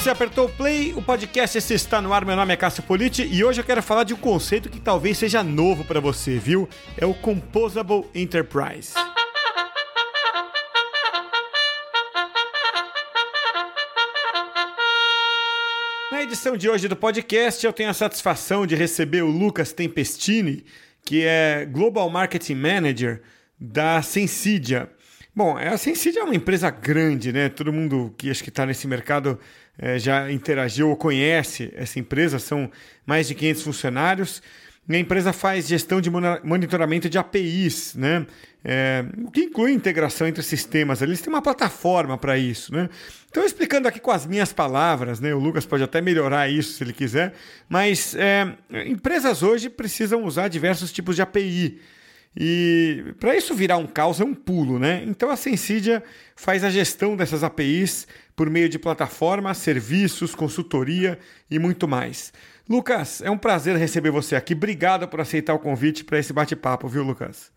você apertou o play, o podcast esse está no ar. Meu nome é Cássio Politi e hoje eu quero falar de um conceito que talvez seja novo para você, viu? É o Composable Enterprise. Na edição de hoje do podcast, eu tenho a satisfação de receber o Lucas Tempestini, que é Global Marketing Manager da Sensidia. Bom, a Sensidia é uma empresa grande, né? Todo mundo que acho que está nesse mercado é, já interagiu ou conhece essa empresa, são mais de 500 funcionários. A empresa faz gestão de monitoramento de APIs, né? É, o que inclui integração entre sistemas. Eles têm uma plataforma para isso, né? Então, explicando aqui com as minhas palavras, né? O Lucas pode até melhorar isso se ele quiser, mas é, empresas hoje precisam usar diversos tipos de API. E para isso virar um caos é um pulo, né? Então a Sensidia faz a gestão dessas APIs por meio de plataformas, serviços, consultoria e muito mais. Lucas, é um prazer receber você aqui. Obrigado por aceitar o convite para esse bate-papo, viu, Lucas?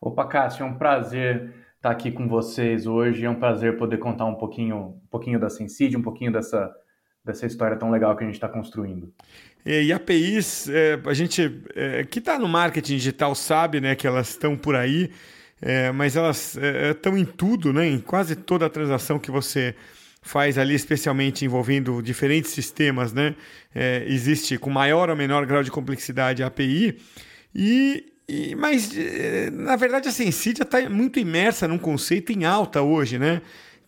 Opa, Cássio, é um prazer estar aqui com vocês hoje. É um prazer poder contar um pouquinho, um pouquinho da Sensidia, um pouquinho dessa, dessa história tão legal que a gente está construindo. E APIs, é, a gente é, que está no marketing digital sabe né, que elas estão por aí, é, mas elas estão é, em tudo, né, em quase toda a transação que você faz ali, especialmente envolvendo diferentes sistemas, né, é, existe com maior ou menor grau de complexidade a API. E, e mas, é, na verdade, a Sensidia está muito imersa num conceito em alta hoje, né?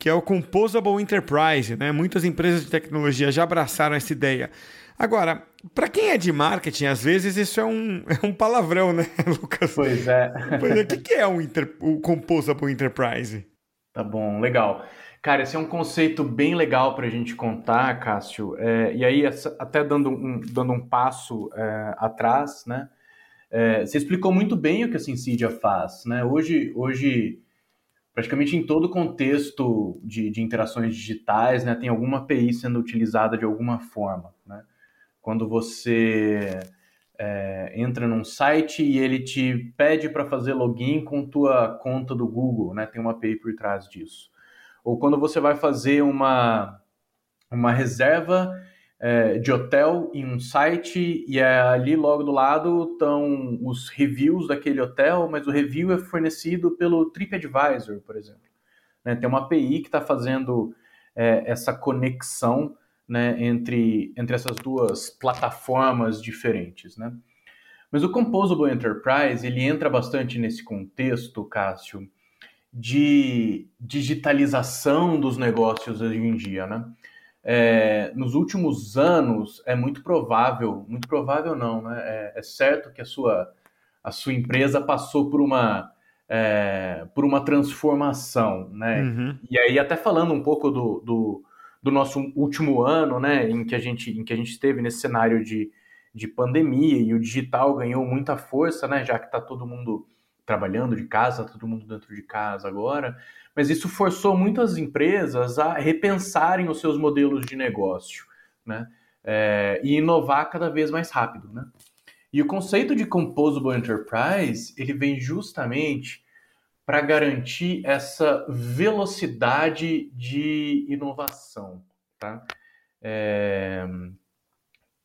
Que é o Composable Enterprise. Né? Muitas empresas de tecnologia já abraçaram essa ideia. Agora, para quem é de marketing, às vezes isso é um, é um palavrão, né, Lucas? Pois é. Pois é. O que é um inter, o Composable Enterprise? Tá bom, legal. Cara, esse é um conceito bem legal para a gente contar, Cássio. É, e aí, até dando um, dando um passo é, atrás, né? É, você explicou muito bem o que a Syncidia faz, né? Hoje, hoje praticamente em todo contexto de, de interações digitais, né, tem alguma API sendo utilizada de alguma forma, né? quando você é, entra num site e ele te pede para fazer login com tua conta do Google, né? Tem uma API por trás disso. Ou quando você vai fazer uma, uma reserva é, de hotel em um site e é, ali logo do lado estão os reviews daquele hotel, mas o review é fornecido pelo TripAdvisor, por exemplo. Né? Tem uma API que está fazendo é, essa conexão né, entre, entre essas duas plataformas diferentes, né? Mas o Composable Enterprise, ele entra bastante nesse contexto, Cássio, de digitalização dos negócios hoje em dia, né? É, nos últimos anos, é muito provável, muito provável não, né? É, é certo que a sua, a sua empresa passou por uma, é, por uma transformação, né? Uhum. E aí, até falando um pouco do, do do nosso último ano, né, em que a gente, em que a gente esteve nesse cenário de, de pandemia e o digital ganhou muita força, né, já que está todo mundo trabalhando de casa, todo mundo dentro de casa agora, mas isso forçou muitas empresas a repensarem os seus modelos de negócio, né, é, e inovar cada vez mais rápido, né. E o conceito de Composable Enterprise, ele vem justamente para garantir essa velocidade de inovação. Tá? É...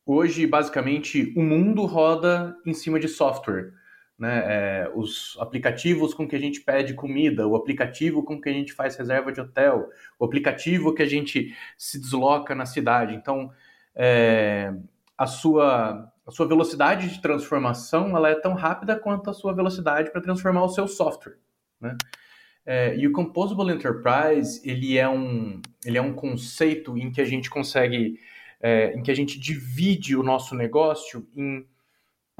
Hoje, basicamente, o mundo roda em cima de software. Né? É, os aplicativos com que a gente pede comida, o aplicativo com que a gente faz reserva de hotel, o aplicativo que a gente se desloca na cidade. Então, é, a, sua, a sua velocidade de transformação ela é tão rápida quanto a sua velocidade para transformar o seu software. Né? É, e o Composable Enterprise ele é um, ele é um conceito em que a gente consegue, é, em que a gente divide o nosso negócio em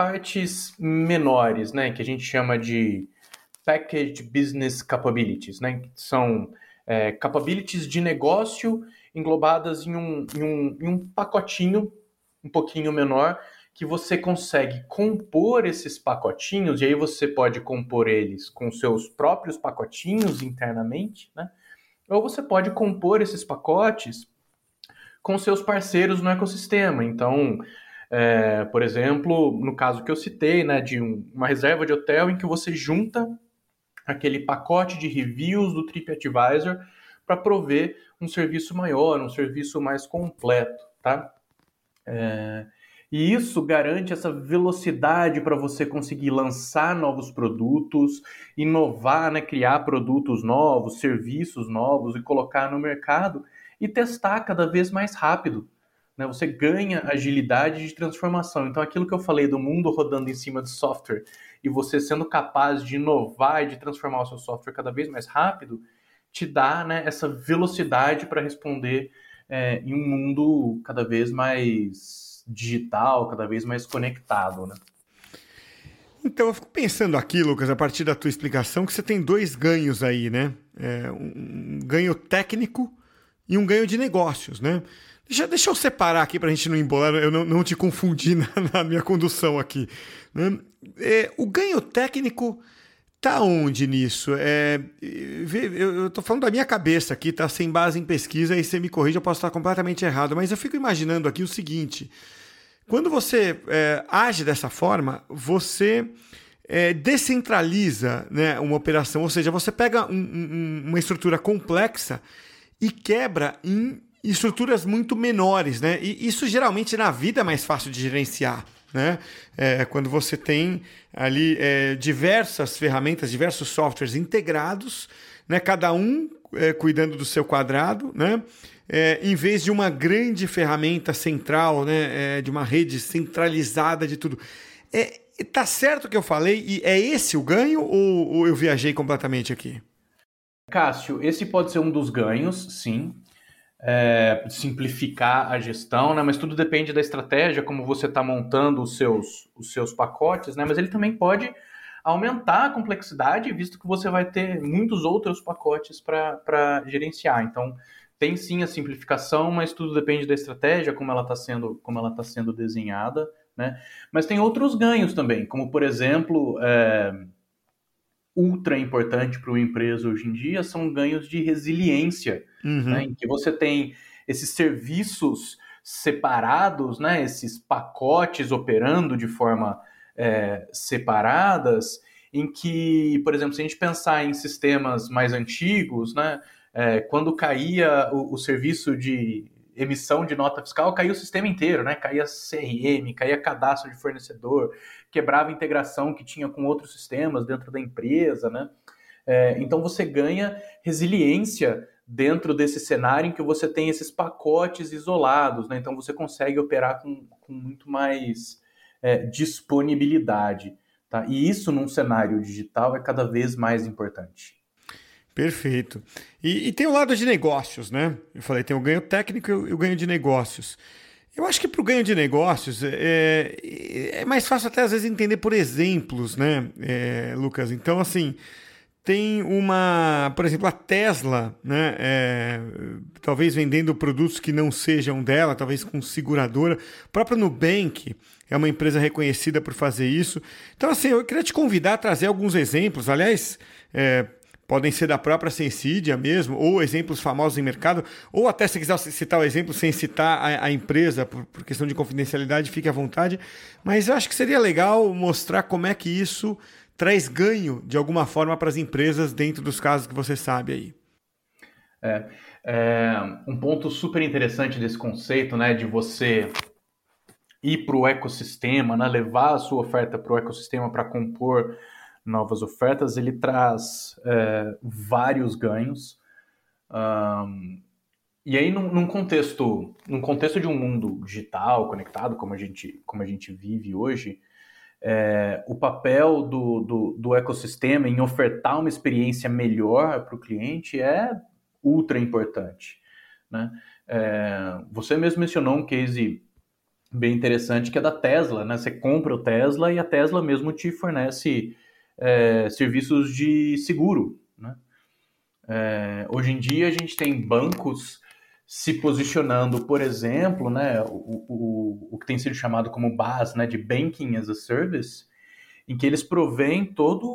partes menores, né, que a gente chama de Packaged Business Capabilities, né, que são é, capabilities de negócio englobadas em um, em, um, em um pacotinho um pouquinho menor que você consegue compor esses pacotinhos, e aí você pode compor eles com seus próprios pacotinhos internamente, né? Ou você pode compor esses pacotes com seus parceiros no ecossistema. Então, é, por exemplo, no caso que eu citei, né, de um, uma reserva de hotel em que você junta aquele pacote de reviews do TripAdvisor para prover um serviço maior, um serviço mais completo, tá? É, e isso garante essa velocidade para você conseguir lançar novos produtos, inovar, né, criar produtos novos, serviços novos e colocar no mercado e testar cada vez mais rápido. Né? Você ganha agilidade de transformação. Então, aquilo que eu falei do mundo rodando em cima de software e você sendo capaz de inovar e de transformar o seu software cada vez mais rápido, te dá né, essa velocidade para responder é, em um mundo cada vez mais digital, cada vez mais conectado, né? Então, eu fico pensando aqui, Lucas, a partir da tua explicação, que você tem dois ganhos aí, né? É, um ganho técnico e um ganho de negócios, né? Deixa, deixa eu separar aqui para a gente não embolar, eu não, não te confundir na, na, minha condução aqui. Né? É, o ganho técnico tá onde nisso? É, eu estou falando da minha cabeça aqui, tá sem base em pesquisa, e você me corrige, eu posso estar completamente errado, mas eu fico imaginando aqui o seguinte. Quando você é, age dessa forma, você é, descentraliza né, uma operação, ou seja, você pega um, um, uma estrutura complexa e quebra em estruturas muito menores, né? E isso geralmente na vida é mais fácil de gerenciar. Né? É, quando você tem ali é, diversas ferramentas, diversos softwares integrados, né? cada um é, cuidando do seu quadrado, né? é, em vez de uma grande ferramenta central, né, é, de uma rede centralizada de tudo. É, tá certo o que eu falei e é esse o ganho ou, ou eu viajei completamente aqui? Cássio, esse pode ser um dos ganhos, sim. É, simplificar a gestão, né? mas tudo depende da estratégia, como você está montando os seus, os seus pacotes, né? mas ele também pode aumentar a complexidade, visto que você vai ter muitos outros pacotes para gerenciar. Então, tem sim a simplificação, mas tudo depende da estratégia, como ela está sendo, como ela tá sendo desenhada, né? Mas tem outros ganhos também, como por exemplo, é, ultra importante para uma empresa hoje em dia são ganhos de resiliência, uhum. né? em que você tem esses serviços separados, né? Esses pacotes operando de forma é, separadas, em que, por exemplo, se a gente pensar em sistemas mais antigos, né? é, quando caía o, o, serviço de emissão de nota fiscal, caía o sistema inteiro, né? Caía CRM, caía cadastro de fornecedor, quebrava a integração que tinha com outros sistemas dentro da empresa, né? É, então você ganha resiliência dentro desse cenário em que você tem esses pacotes isolados, né? Então você consegue operar com, com muito mais é, disponibilidade, tá? E isso num cenário digital é cada vez mais importante. Perfeito. E, e, tem o lado de negócios, né? Eu falei, tem o ganho técnico e o ganho de negócios. Eu acho que para o ganho de negócios é, é, mais fácil até às vezes entender por exemplos, né, é, Lucas? Então, assim, tem uma, por exemplo, a Tesla, né, é, talvez vendendo produtos que não sejam dela, talvez com seguradora. O próprio Nubank é uma empresa reconhecida por fazer isso. Então, assim, eu queria te convidar a trazer alguns exemplos. Aliás, é, podem ser da própria Sensidia mesmo, ou exemplos famosos em mercado, ou até se quiser citar o exemplo sem citar a, a empresa, por, por, questão de confidencialidade, fique à vontade. Mas eu acho que seria legal mostrar como é que isso traz ganho de alguma forma para as empresas dentro dos casos que você sabe aí. É, é um ponto super interessante desse conceito, né, de você ir para o ecossistema, né, levar a sua oferta para o ecossistema para compor novas ofertas, ele traz é, vários ganhos. Um, e aí, num, num, contexto, num contexto de um mundo digital, conectado, como a gente, como a gente vive hoje, é, o papel do, do, do, ecossistema em ofertar uma experiência melhor para o cliente é ultra importante. Né? É, você mesmo mencionou um case bem interessante que é da Tesla. Né? Você compra o Tesla e a Tesla mesmo te fornece é, serviços de seguro. Né? É, hoje em dia a gente tem bancos se posicionando, por exemplo, né, o, o, o que tem sido chamado como BAS, né, de Banking as a Service, em que eles provêm toda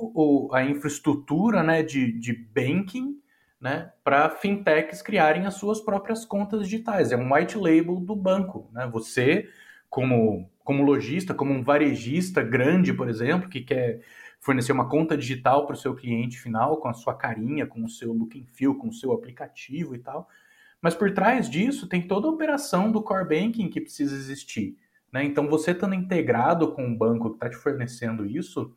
a infraestrutura né, de, de banking né, para fintechs criarem as suas próprias contas digitais. É um white label do banco. Né? Você, como, como lojista, como um varejista grande, por exemplo, que quer fornecer uma conta digital para o seu cliente final, com a sua carinha, com o seu look and feel, com o seu aplicativo e tal. Mas por trás disso tem toda a operação do core banking que precisa existir. Né? Então, você estando integrado com um banco que está te fornecendo isso,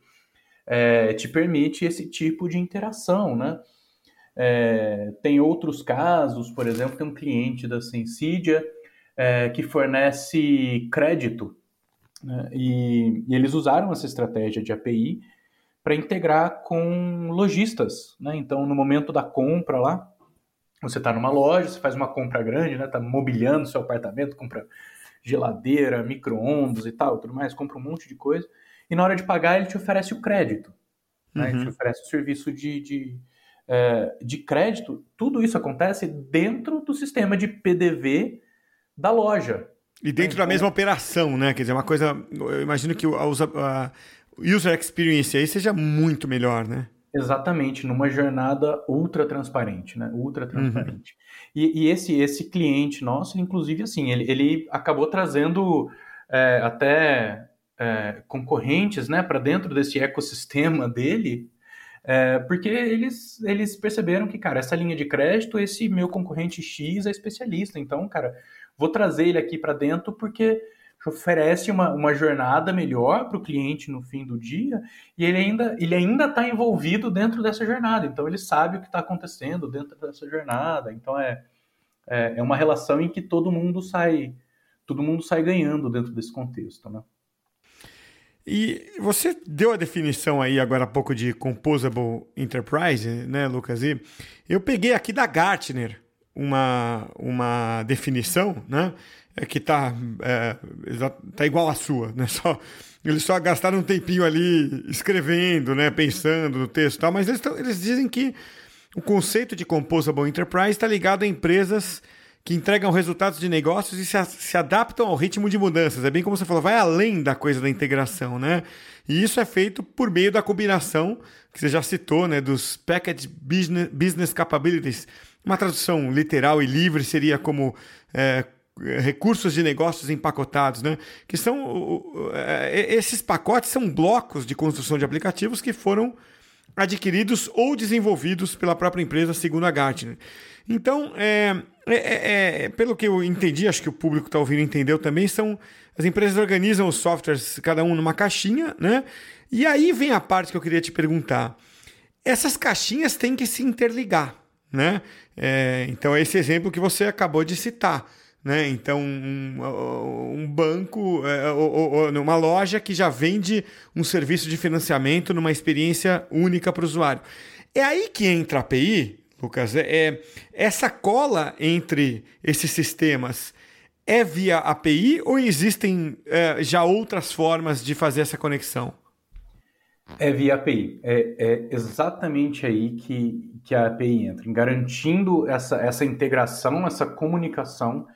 é, te permite esse tipo de interação. Né? É, tem outros casos, por exemplo, tem um cliente da Sensidia é, que fornece crédito. Né? E, e, eles usaram essa estratégia de API para integrar com lojistas. Né? Então, no momento da compra lá, você está numa loja, você faz uma compra grande, está né? Tá mobiliando seu apartamento, compra geladeira, micro-ondas e tal, tudo mais, compra um monte de coisa. E na hora de pagar, ele te oferece o crédito. Né? Uhum. Ele te uhum. oferece o serviço de, de, é, de crédito. Tudo isso acontece dentro do sistema de PDV da loja. E dentro então, da mesma operação, né? Quer dizer, uma coisa. Eu imagino que a user experience aí seja muito melhor, né? Exatamente, numa jornada ultra transparente, né? Ultra uhum. transparente. Uhum. E, e, esse, esse cliente nosso, inclusive, assim, ele, ele acabou trazendo é, até é, concorrentes, né, para dentro desse ecossistema dele, é, porque eles, eles perceberam que, cara, essa linha de crédito, esse meu concorrente X é especialista, então, cara, vou trazer ele aqui para dentro porque oferece uma, uma jornada melhor para o cliente no fim do dia e ele ainda ele ainda está envolvido dentro dessa jornada. Então ele sabe o que está acontecendo dentro dessa jornada. Então é, é, é uma relação em que todo mundo sai todo mundo sai ganhando dentro desse contexto, né? E você deu a definição aí agora há pouco de Composable Enterprise, né, Lucas? E eu peguei aqui da Gartner uma, uma definição, né? É que tá, é, tá igual à sua, né? Só, eles só gastaram um tempinho ali escrevendo, né? Pensando no texto e tal, mas eles, eles dizem que o conceito de Composable Enterprise está ligado a empresas que entregam resultados de negócios e se, se, adaptam ao ritmo de mudanças. É bem como você falou, vai além da coisa da integração, né? E isso é feito por meio da combinação, que você já citou, né? Dos Package Business, business Capabilities. Uma tradução literal e livre seria como é, recursos de negócios empacotados, né? Que são é, esses pacotes são blocos de construção de aplicativos que foram adquiridos ou desenvolvidos pela própria empresa, segundo a Gartner. Então, é, é, é, é pelo que eu entendi, acho que o público está ouvindo entendeu também, são as empresas organizam os softwares, cada um numa caixinha, né? E aí vem a parte que eu queria te perguntar. Essas caixinhas têm que se interligar, né? É, então, esse exemplo que você acabou de citar. Né? Então, um, um banco, é, ou, ou, uma loja que já vende um serviço de financiamento numa experiência única para o usuário. É aí que entra a API, Lucas. É, é, essa cola entre esses sistemas é via API ou existem é, já outras formas de fazer essa conexão? É via API. É, é, exatamente aí que, que a API entra, garantindo essa, essa integração, essa comunicação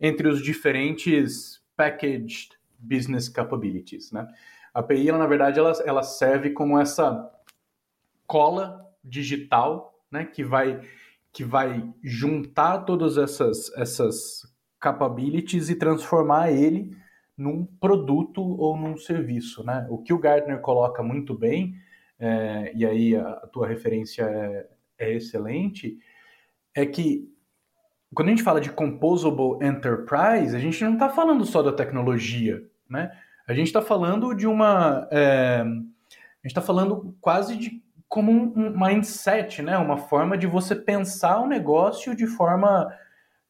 entre os diferentes packaged business capabilities. Né? A API, ela, na verdade, ela, ela serve como essa cola digital né, que, vai, que vai juntar todas essas, essas capabilities e transformar ele num produto ou num serviço. Né? O que o Gartner coloca muito bem, é, e aí a, a tua referência é, é excelente, é que quando a gente fala de composable enterprise, a gente não está falando só da tecnologia, né? A gente está falando de uma, é, a gente está falando quase de como um, mindset, né? Uma forma de você pensar o negócio de forma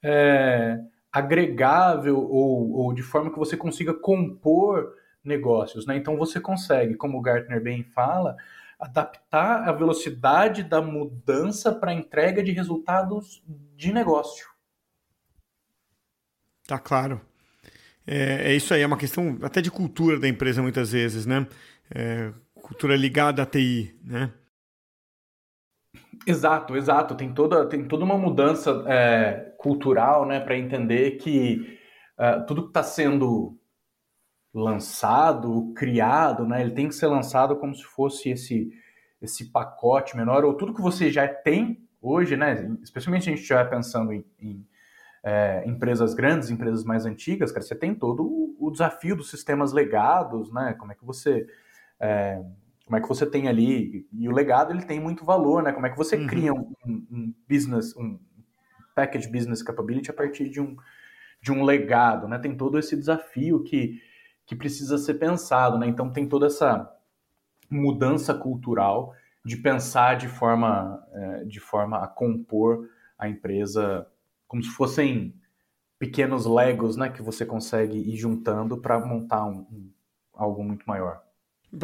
é, agregável ou, ou de forma que você consiga compor negócios, né? Então você consegue, como o Gartner bem fala, adaptar a velocidade da mudança para entrega de resultados de negócio. Tá claro. É, é, isso aí, é uma questão até de cultura da empresa muitas vezes, né? É, cultura ligada à TI, né? Exato, exato. Tem toda, tem toda uma mudança é, cultural, né, para entender que é, tudo que está sendo lançado, criado, né, ele tem que ser lançado como se fosse esse esse pacote menor ou tudo que você já tem hoje, né? Especialmente se a gente estiver pensando em, em é, empresas grandes, empresas mais antigas, cara, você tem todo o, o, desafio dos sistemas legados, né? Como é que você é, como como é que você tem ali, e o legado ele tem muito valor, né? Como é que você uhum. cria um, um, business, um package business capability a partir de um, de um legado, né? Tem todo esse desafio que, que precisa ser pensado, né? Então tem toda essa mudança cultural de pensar de forma, é, de forma a compor a empresa como se fossem pequenos legos, né? Que você consegue ir juntando para montar um, um, algo muito maior.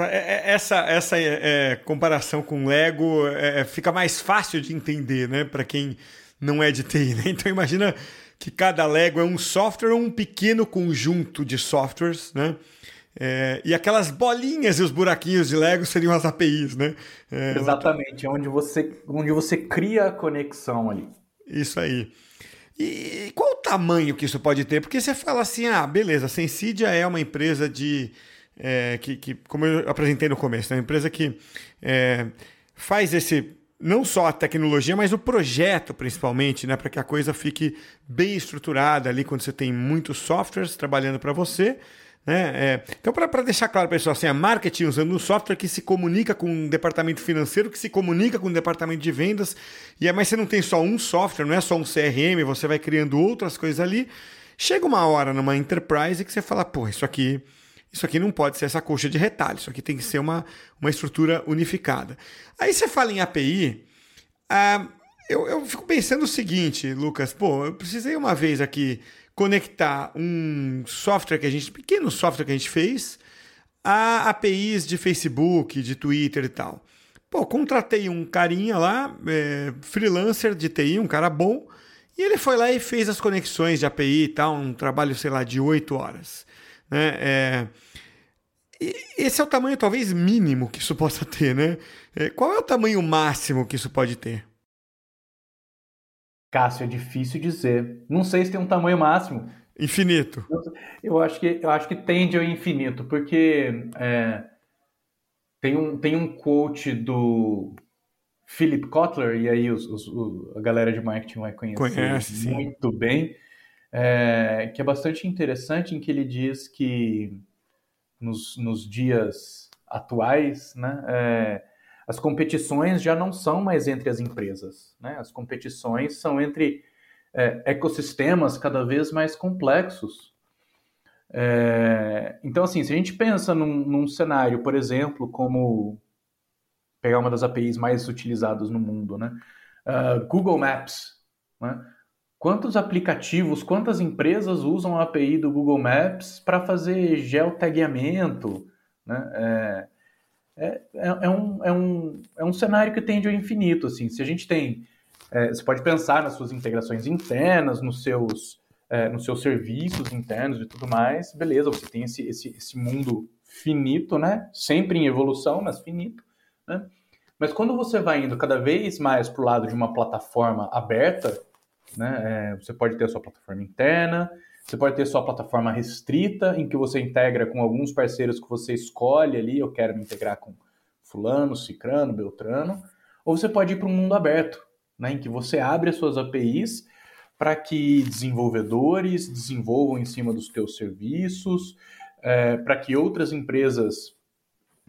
É, é, essa, essa é, comparação com Lego é, fica mais fácil de entender, né? Para quem não é de TI, né? Então imagina que cada Lego é um software ou um pequeno conjunto de softwares, né? É, e aquelas bolinhas e os buraquinhos de Lego seriam as APIs, né? É, Exatamente, onde você, onde você cria a conexão ali. Isso aí. E qual o tamanho que isso pode ter? Porque você fala assim, ah, beleza, a Sensidia é uma empresa de é, que, que, como eu apresentei no começo, é uma empresa que é, faz esse não só a tecnologia, mas o projeto principalmente, né, para que a coisa fique bem estruturada ali quando você tem muitos softwares trabalhando para você. Né? É, então, para deixar claro pessoal, assim, a marketing usando um software que se comunica com o departamento financeiro, que se comunica com o departamento de vendas, e é, mas você não tem só um software, não é só um CRM, você vai criando outras coisas ali. Chega uma hora numa enterprise que você fala, pô, isso aqui isso aqui não pode ser essa coxa de retalho, isso aqui tem que ser uma, uma estrutura unificada. Aí você fala em API, ah, eu, eu fico pensando o seguinte, Lucas, pô, eu precisei uma vez aqui conectar um software que a gente, pequeno software que a gente fez, a APIs de Facebook, de Twitter e tal. Pô, contratei um carinha lá, é, freelancer de TI, um cara bom, e ele foi lá e fez as conexões de API e tal, um trabalho, sei lá, de oito horas. Né? É, esse é o tamanho talvez mínimo que isso possa ter, né? É, qual é o tamanho máximo que isso pode ter? Cássio, é difícil dizer. Não sei se tem um tamanho máximo. Infinito. Eu acho que, eu acho que tende ao infinito, porque é, tem, um, tem um quote do Philip Kotler, e aí os, os, a galera de marketing vai conhecer Conhece, muito sim. bem, é, que é bastante interessante, em que ele diz que nos, nos dias atuais, né, é, as competições já não são mais entre as empresas, né? as competições são entre é, ecossistemas cada vez mais complexos. É, então, assim, se a gente pensa num, num cenário, por exemplo, como pegar uma das APIs mais utilizadas no mundo, né? Uh, Google Maps, né? Quantos aplicativos, quantas empresas usam a API do Google Maps para fazer geotagueamento? Né? É, é, é, é, um, é, um, é um cenário que tende ao infinito. Assim. Se a gente tem. É, você pode pensar nas suas integrações internas, nos seus, é, nos seus serviços internos e tudo mais, beleza, você tem esse, esse, esse mundo finito, né? Sempre em evolução, mas finito. Né? Mas quando você vai indo cada vez mais para o lado de uma plataforma aberta, né? É, você pode ter a sua plataforma interna, você pode ter sua plataforma restrita, em que você integra com alguns parceiros que você escolhe ali, eu quero me integrar com fulano, cicrano, beltrano, ou você pode ir para um mundo aberto, né? em que você abre as suas APIs para que desenvolvedores desenvolvam em cima dos teus serviços, é, para que outras empresas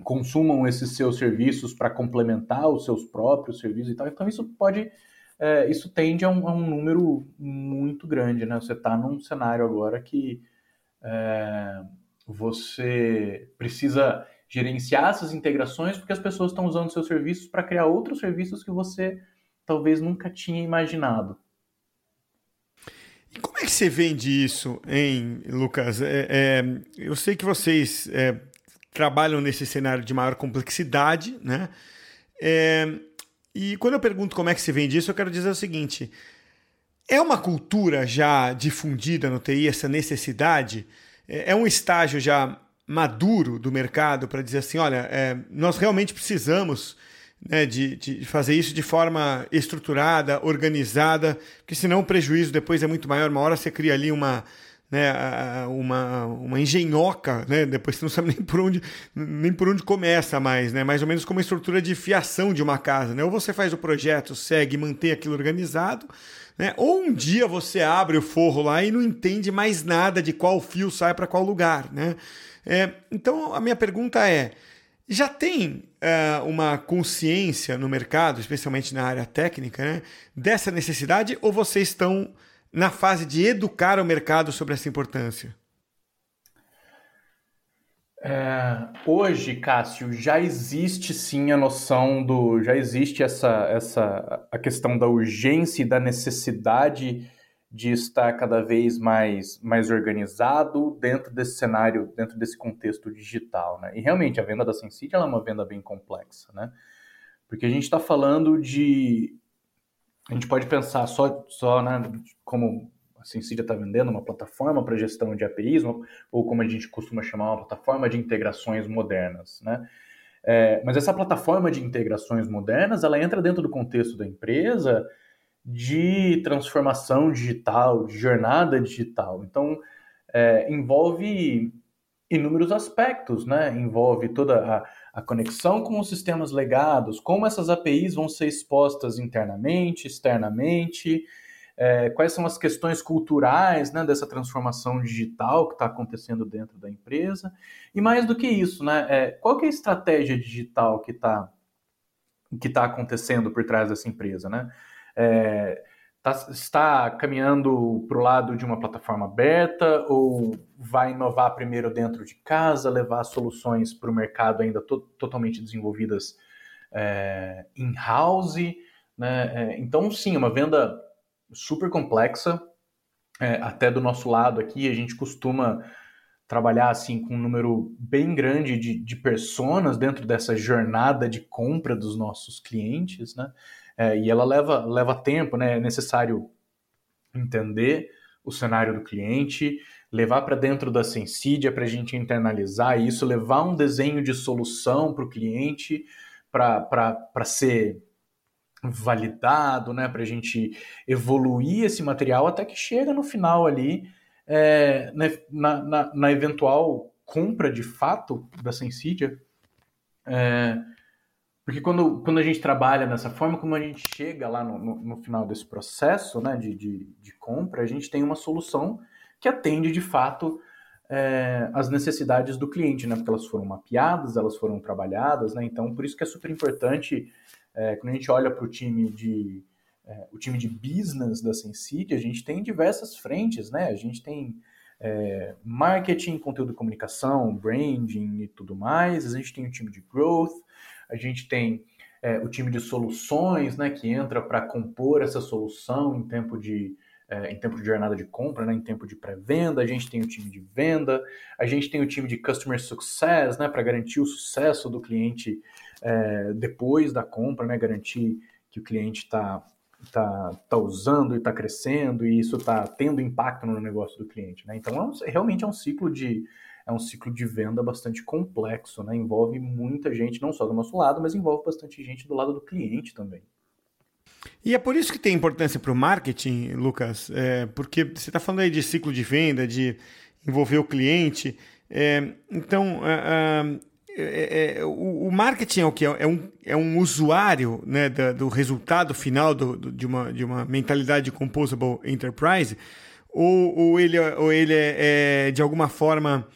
consumam esses seus serviços para complementar os seus próprios serviços e tal. Então isso pode é, isso tende a um, a um, número muito grande, né? Você está num cenário agora que é, você precisa gerenciar essas integrações porque as pessoas estão usando seus serviços para criar outros serviços que você talvez nunca tinha imaginado. E como é que você vende isso, hein, Lucas? É, é, eu sei que vocês é, trabalham nesse cenário de maior complexidade, né? E quando eu pergunto como é que se vende isso, eu quero dizer o seguinte: é uma cultura já difundida no TI, essa necessidade? É, é um estágio já maduro do mercado para dizer assim: olha, é, nós realmente precisamos né, de, de, fazer isso de forma estruturada, organizada, porque senão o prejuízo depois é muito maior. Uma hora você cria ali uma né, uma, uma engenhoca, né, depois você não sabe nem por onde nem por onde começa mais, né, mais ou menos como uma estrutura de fiação de uma casa, né, ou você faz o projeto, segue, mantém aquilo organizado, né, ou um dia você abre o forro lá e não entende mais nada de qual fio sai para qual lugar, né. É, então a minha pergunta é Já tem uh, uma consciência no mercado, especialmente na área técnica, né, dessa necessidade ou vocês estão na fase de educar o mercado sobre essa importância? É, hoje, Cássio, já existe sim a noção do. Já existe essa, essa a questão da urgência e da necessidade de estar cada vez mais, mais organizado dentro desse cenário, dentro desse contexto digital. Né? E realmente a venda da Sensid é uma venda bem complexa, né? Porque a gente está falando de. A gente pode pensar só, só né, como a Sensidia está vendendo uma plataforma para gestão de APIs, ou como a gente costuma chamar, uma plataforma de integrações modernas, né? É, mas essa plataforma de integrações modernas, ela entra dentro do contexto da empresa de transformação digital, de jornada digital. Então, é, envolve inúmeros aspectos, né? Envolve toda a, a, conexão com os sistemas legados, como essas APIs vão ser expostas internamente, externamente, é, quais são as questões culturais né, dessa transformação digital que está acontecendo dentro da empresa. E mais do que isso, né, é, qual é a estratégia digital que está que tá acontecendo por trás dessa empresa? Né? É, tá, está caminhando para o lado de uma plataforma aberta ou vai inovar primeiro dentro de casa, levar soluções para o mercado ainda to totalmente desenvolvidas é, in-house? Né? É, então, sim, uma venda super complexa. É, até do nosso lado aqui, a gente costuma trabalhar assim com um número bem grande de, de personas dentro dessa jornada de compra dos nossos clientes, né? É, e ela leva, leva tempo, né? É necessário entender o cenário do cliente, levar para dentro da Sensidia para a gente internalizar isso, levar um desenho de solução para o cliente para ser validado, né, para a gente evoluir esse material até que chega no final ali, é, né, na, na, na, eventual compra de fato da Sensidia. É, porque quando, quando a gente trabalha dessa forma, como a gente chega lá no, no, no final desse processo né, de, de, de, compra, a gente tem uma solução que atende de fato é, as necessidades do cliente, né? Porque elas foram mapeadas, elas foram trabalhadas, né? Então, por isso que é super importante é, quando a gente olha para o time de é, o time de business da Sensity, a gente tem diversas frentes, né? A gente tem é, marketing, conteúdo de comunicação, branding e tudo mais. A gente tem o time de growth, a gente tem é, o time de soluções, né? Que entra para compor essa solução em tempo de é, em tempo de jornada de compra, né, em tempo de pré-venda, a gente tem o time de venda, a gente tem o time de customer success, né, para garantir o sucesso do cliente é, depois da compra, né, garantir que o cliente está tá, tá usando e está crescendo e isso está tendo impacto no negócio do cliente. Né? Então, é um, realmente é um ciclo de é um ciclo de venda bastante complexo, né? envolve muita gente, não só do nosso lado, mas envolve bastante gente do lado do cliente também. E é por isso que tem importância para o marketing, Lucas, é, porque você está falando aí de ciclo de venda, de envolver o cliente. É, então, é, é, o, o, marketing é o que? É um, é um usuário né, do resultado final do, do, de, uma, de uma mentalidade de composable enterprise? Ou, ou ele, ou ele é, é de alguma forma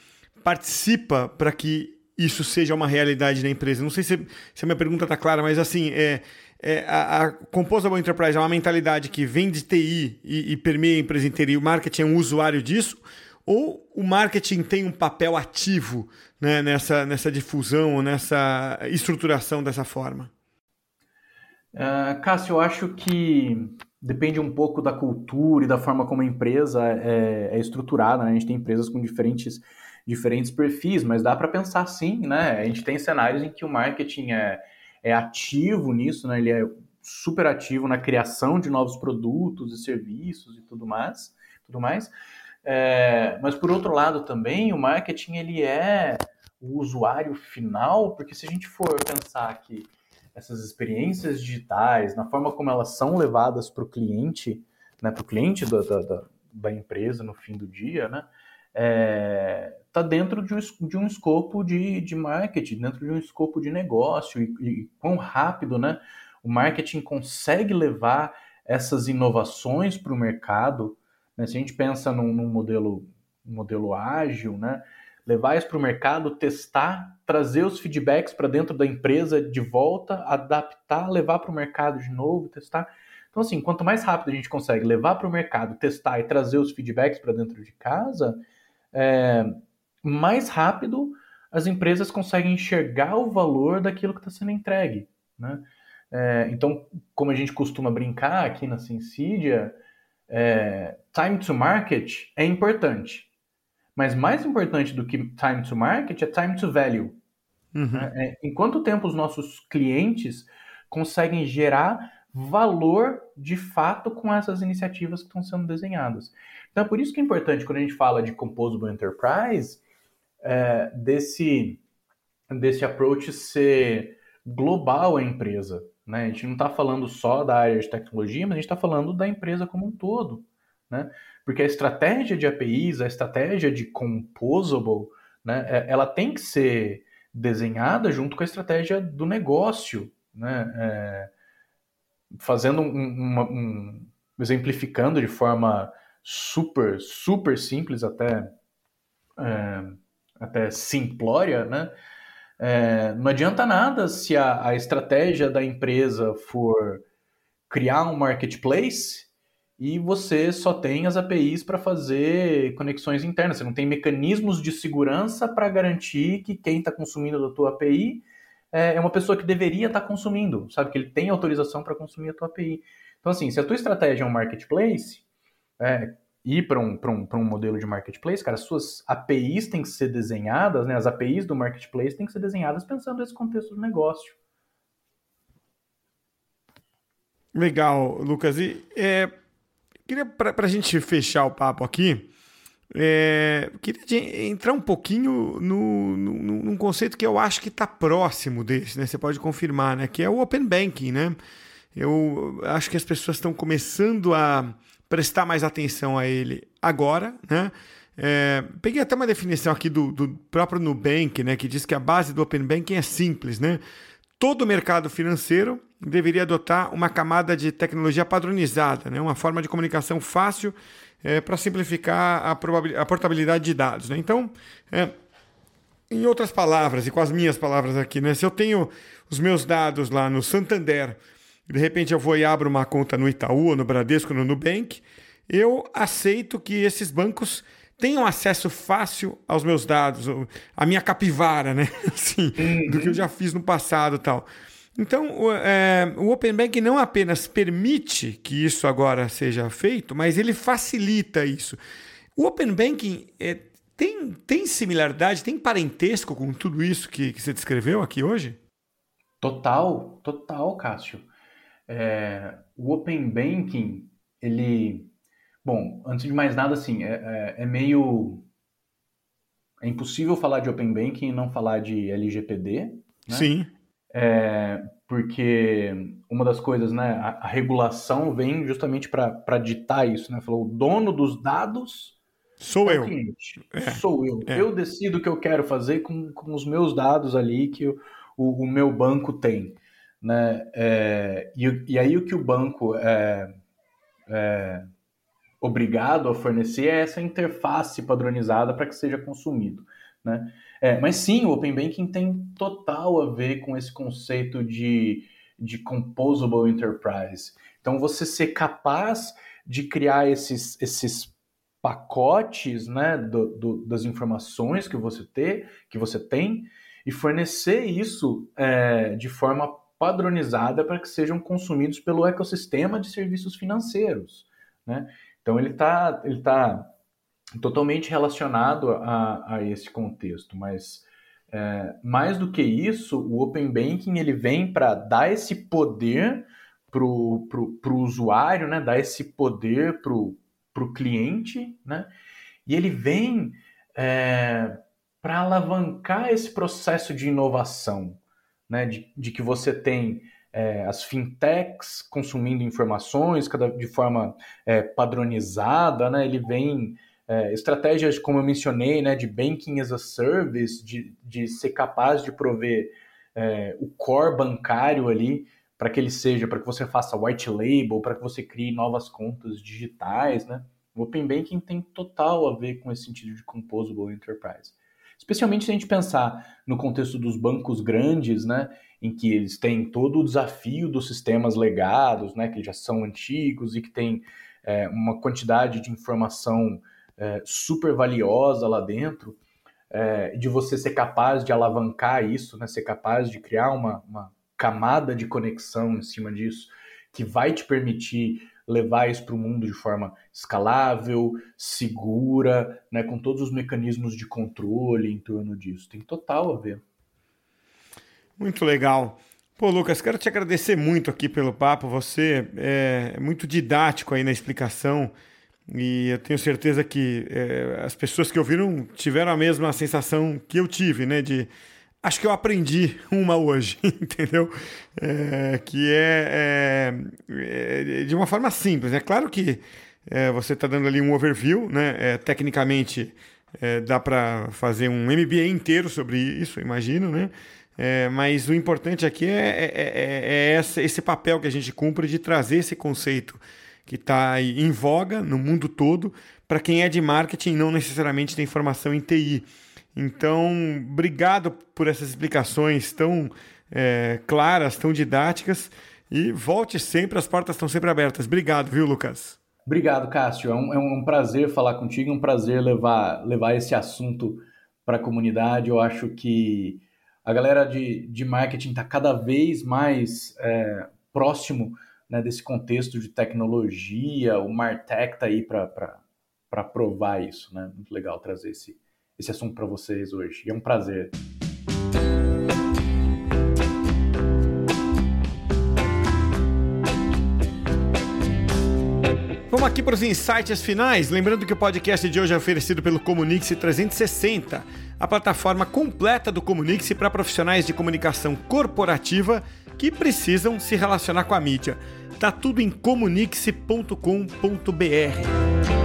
participa para que isso seja uma realidade na empresa? Não sei se, se a minha pergunta está clara, mas assim, é, é, a, a Composable Enterprise é uma mentalidade que vem de TI e, e permeia a empresa inteira e o marketing é um usuário disso? Ou o marketing tem um papel ativo né, nessa, nessa difusão, nessa estruturação dessa forma? Uh, Cássio, eu acho que depende um pouco da cultura e da forma como a empresa é, é estruturada. Né? A gente tem empresas com diferentes, diferentes perfis, mas dá para pensar sim. Né? A gente tem cenários em que o marketing é, é ativo nisso, né? ele é super ativo na criação de novos produtos e serviços e tudo mais. Tudo mais. É, mas por outro lado também o marketing ele é o usuário final, porque se a gente for pensar que essas experiências digitais, na forma como elas são levadas para o cliente, né, para o cliente da, da, da, empresa no fim do dia, né, é, tá dentro de um, de um escopo de, de marketing, dentro de um escopo de negócio e, e quão rápido, né, o marketing consegue levar essas inovações para o mercado. Né? Se a gente pensa num, num modelo, modelo ágil, né, levar isso para o mercado, testar, trazer os feedbacks para dentro da empresa de volta, adaptar, levar para o mercado de novo, testar. Então, assim, quanto mais rápido a gente consegue levar para o mercado, testar e trazer os feedbacks para dentro de casa, é, mais rápido as empresas conseguem enxergar o valor daquilo que está sendo entregue. Né? É, então, como a gente costuma brincar aqui na Sensidia, é, time to market é importante. Mas mais importante do que time to market é time to value. Uhum. Né? É, em quanto tempo os nossos clientes conseguem gerar valor de fato com essas iniciativas que estão sendo desenhadas. Então, é por isso que é importante quando a gente fala de Composable Enterprise, é, desse, desse approach ser global à empresa. Né? A gente não está falando só da área de tecnologia, mas a gente está falando da empresa como um todo. Né? Porque a estratégia de APIs, a estratégia de composable, né, é, ela tem que ser desenhada junto com a estratégia do negócio, né? É, fazendo um, uma, um, exemplificando de forma super super simples até é, até simplória, né? É, não adianta nada se a, a estratégia da empresa for criar um marketplace e você só tem as APIs para fazer conexões internas. Você não tem mecanismos de segurança para garantir que quem está consumindo da tua API é, é uma pessoa que deveria estar tá consumindo, sabe? Que ele tem autorização para consumir a tua API. Então, assim, se a tua estratégia é um marketplace, é, ir para um, um, um modelo de marketplace, cara, as suas APIs têm que ser desenhadas, né? As APIs do marketplace têm que ser desenhadas pensando nesse contexto do negócio. Legal, Lucas. E é, queria, para a gente fechar o papo aqui, é, queria entrar um pouquinho no, no, num conceito que eu acho que está próximo desse, né? Você pode confirmar, né? Que é o Open Banking, né? Eu acho que as pessoas estão começando a prestar mais atenção a ele agora, né? É, peguei até uma definição aqui do, do, próprio Nubank, né, que diz que a base do Open Banking é simples, né? Todo mercado financeiro deveria adotar uma camada de tecnologia padronizada, né? uma forma de comunicação fácil é, para simplificar a, a, portabilidade de dados. Né? Então, é, em outras palavras, e com as minhas palavras aqui, né? se eu tenho os meus dados lá no Santander, de repente eu vou e abro uma conta no Itaú, no Bradesco, no Nubank, eu aceito que esses bancos tenham acesso fácil aos meus dados, a minha capivara, né? Assim, uhum. do que eu já fiz no passado tal. Então, o, é, o Open Banking não apenas permite que isso agora seja feito, mas ele facilita isso. O Open Banking é, tem, tem similaridade, tem parentesco com tudo isso que, que você descreveu aqui hoje? Total, total, Cássio. É, o Open Banking, ele. Bom, antes de mais nada, assim, é, é, é meio. É impossível falar de Open Banking e não falar de LGPD. Né? Sim. É, porque uma das coisas, né, a, a regulação vem justamente para ditar isso, né? Falou, o dono dos dados sou é eu. É. Sou eu. É. Eu decido o que eu quero fazer com, com os meus dados ali que o, o, o meu banco tem. Né? É, e, e, aí o que o banco é, é obrigado a fornecer é essa interface padronizada para que seja consumido. Né? É, mas sim, o Open Banking tem total a ver com esse conceito de, de composable enterprise. Então, você ser capaz de criar esses, esses pacotes né, do, do, das informações que você, ter, que você tem e fornecer isso é, de forma padronizada para que sejam consumidos pelo ecossistema de serviços financeiros. Né? Então, ele está ele tá totalmente relacionado a, a esse contexto, mas é, mais do que isso, o Open Banking ele vem para dar esse poder para o pro, pro usuário, né? dar esse poder para o cliente, né? e ele vem é, para alavancar esse processo de inovação, né? de, de que você tem é, as fintechs consumindo informações cada, de forma é, padronizada, né? ele vem é, estratégias, como eu mencionei, né, de banking as a service, de, de ser capaz de prover é, o core bancário ali para que ele seja, para que você faça white label, para que você crie novas contas digitais, né? O Open Banking tem total a ver com esse sentido de composable enterprise. Especialmente se a gente pensar no contexto dos bancos grandes, né, em que eles têm todo o desafio dos sistemas legados, né, que já são antigos e que tem é, uma quantidade de informação é, super valiosa lá dentro, é, de você ser capaz de alavancar isso, né, ser capaz de criar uma, uma camada de conexão em cima disso, que vai te permitir levar isso para o mundo de forma escalável, segura, né, com todos os mecanismos de controle em torno disso. Tem total a ver. Muito legal. Pô, Lucas, quero te agradecer muito aqui pelo papo. Você é muito didático aí na explicação e eu tenho certeza que é, as pessoas que ouviram tiveram a mesma sensação que eu tive, né? De acho que eu aprendi uma hoje, entendeu? É, que é, é, é, de uma forma simples. É claro que é, você está dando ali um overview, né? É, tecnicamente é, dá para fazer um MBA inteiro sobre isso, imagino, né? mas o importante aqui é, esse papel que a gente cumpre de trazer esse conceito que está em voga no mundo todo para quem é de marketing e não necessariamente tem formação em TI. Então, obrigado por essas explicações tão é, claras, tão didáticas. E volte sempre, as portas estão sempre abertas. Obrigado, viu, Lucas? Obrigado, Cássio. É um, é um prazer falar contigo, é um prazer levar, levar esse assunto para a comunidade. Eu acho que a galera de, de marketing está cada vez mais é, próximo né, desse contexto de tecnologia. O Martech está aí para provar isso. Né? Muito legal trazer esse, esse assunto para vocês hoje. E é um prazer. Vamos aqui para os insights finais. Lembrando que o podcast de hoje é oferecido pelo Comunix 360, a plataforma completa do Comunix para profissionais de comunicação corporativa que precisam se relacionar com a mídia. Tá tudo em comunix.com.br.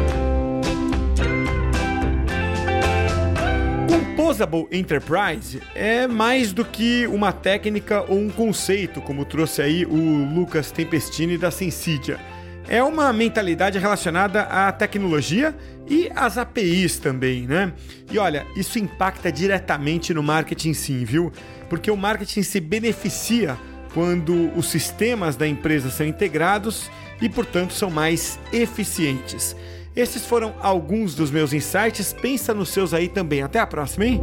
Composable Enterprise é mais do que uma técnica ou um conceito, como trouxe aí o Lucas Tempestini da Sensidia. É uma mentalidade relacionada à tecnologia e às APIs também, né? E olha, isso impacta diretamente no marketing sim, viu? Porque o marketing se beneficia quando os sistemas da empresa são integrados e, portanto, são mais eficientes. Esses foram alguns dos meus insights. Pensa nos seus aí também. Até a próxima, hein?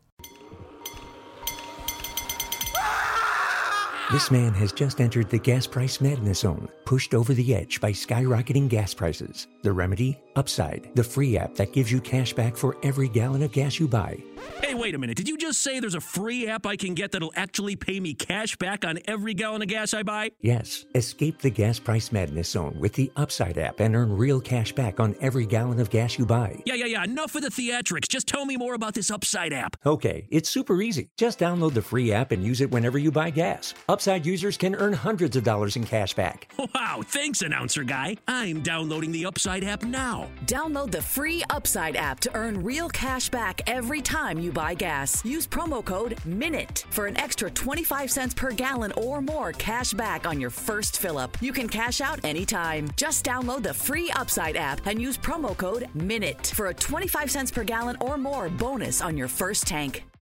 This man has just entered the gas price madness zone, pushed over the edge by skyrocketing gas prices. The remedy? Upside, the free app that gives you cash back for every gallon of gas you buy. Hey, wait a minute. Did you just say there's a free app I can get that'll actually pay me cash back on every gallon of gas I buy? Yes. Escape the gas price madness zone with the Upside app and earn real cash back on every gallon of gas you buy. Yeah, yeah, yeah. Enough of the theatrics. Just tell me more about this Upside app. Okay, it's super easy. Just download the free app and use it whenever you buy gas. Upside users can earn hundreds of dollars in cash back. Wow, thanks, announcer guy. I'm downloading the Upside app now. Download the free Upside app to earn real cash back every time you buy gas. Use promo code MINUTE for an extra 25 cents per gallon or more cash back on your first fill up. You can cash out anytime. Just download the free Upside app and use promo code MINUTE for a 25 cents per gallon or more bonus on your first tank.